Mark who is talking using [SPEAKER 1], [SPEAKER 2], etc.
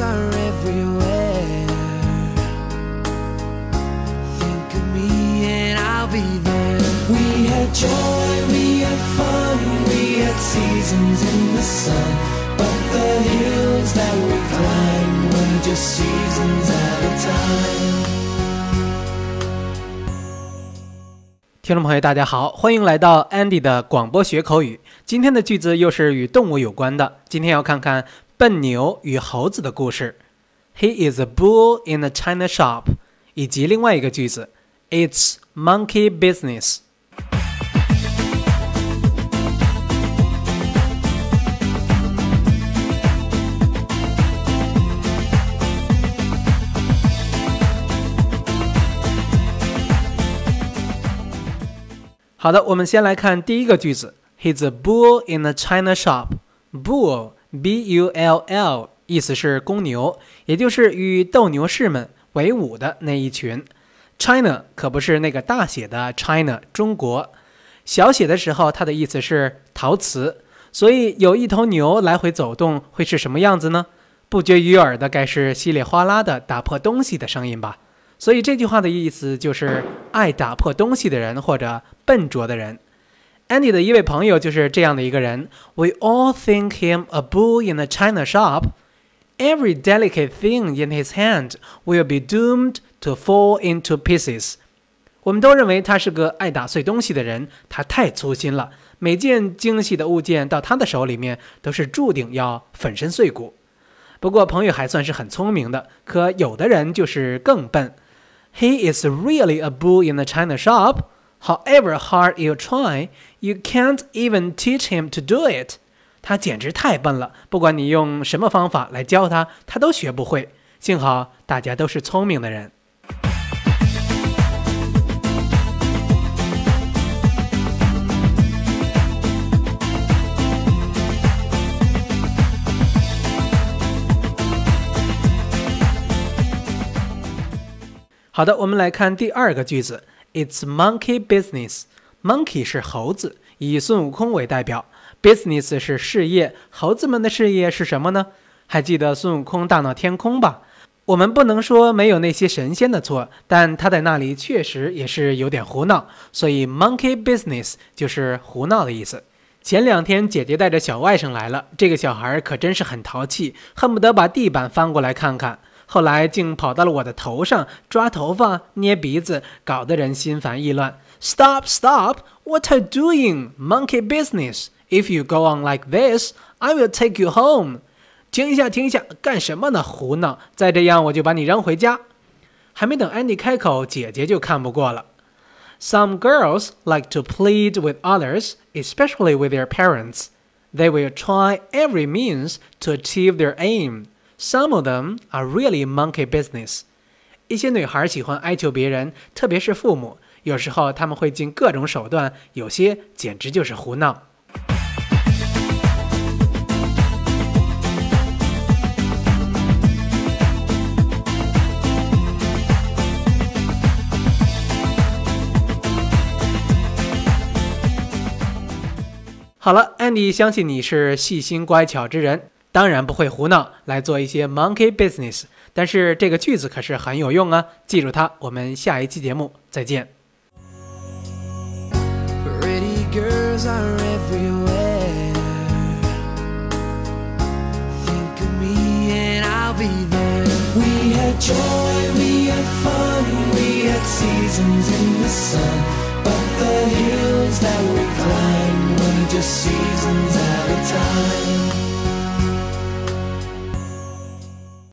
[SPEAKER 1] are everywhere. Think of me and I'll be there. We had joy, we had fun, we had seasons in the sun. But the hills that we climbed were just seasons at a time.
[SPEAKER 2] 听众朋友，大家好，欢迎来到 Andy 的广播学口语。今天的句子又是与动物有关的。今天要看看笨牛与猴子的故事。He is a bull in a china shop，以及另外一个句子，It's monkey business。好的，我们先来看第一个句子。He's a bull in a china shop. Bull, 意思是公牛，也就是与斗牛士们为伍的那一群。China 可不是那个大写的 China，中国。小写的时候，它的意思是陶瓷。所以有一头牛来回走动，会是什么样子呢？不绝于耳的，该是稀里哗啦的打破东西的声音吧。所以这句话的意思就是爱打破东西的人，或者笨拙的人。Andy 的一位朋友就是这样的一个人。We all think him a bull in a china shop. Every delicate thing in his hand will be doomed to fall into pieces. 我们都认为他是个爱打碎东西的人，他太粗心了。每件精细的物件到他的手里面都是注定要粉身碎骨。不过朋友还算是很聪明的，可有的人就是更笨。He is really a bull in a china shop. However hard you try, you can't even teach him to do it. 他简直太笨了，不管你用什么方法来教他，他都学不会。幸好大家都是聪明的人。好的，我们来看第二个句子。It's monkey business. Monkey 是猴子，以孙悟空为代表。Business 是事业，猴子们的事业是什么呢？还记得孙悟空大闹天空吧？我们不能说没有那些神仙的错，但他在那里确实也是有点胡闹，所以 monkey business 就是胡闹的意思。前两天姐姐带着小外甥来了，这个小孩可真是很淘气，恨不得把地板翻过来看看。后来竟跑到了我的头上，抓头发、捏鼻子，搞得人心烦意乱。Stop! Stop! What are you doing? Monkey business! If you go on like this, I will take you home. 停一下，停一下，干什么呢？胡闹！再这样，我就把你扔回家。还没等安迪开口，姐姐就看不过了。Some girls like to plead with others, especially with their parents. They will try every means to achieve their aim. Some of them are really monkey business。一些女孩喜欢哀求别人，特别是父母。有时候他们会尽各种手段，有些简直就是胡闹。好了，安迪相信你是细心乖巧之人。当然不会胡闹来做一些 monkey business，但是这个句子可是很有用啊，记住它。我们下一期节目再见。
[SPEAKER 1] Seasons at a time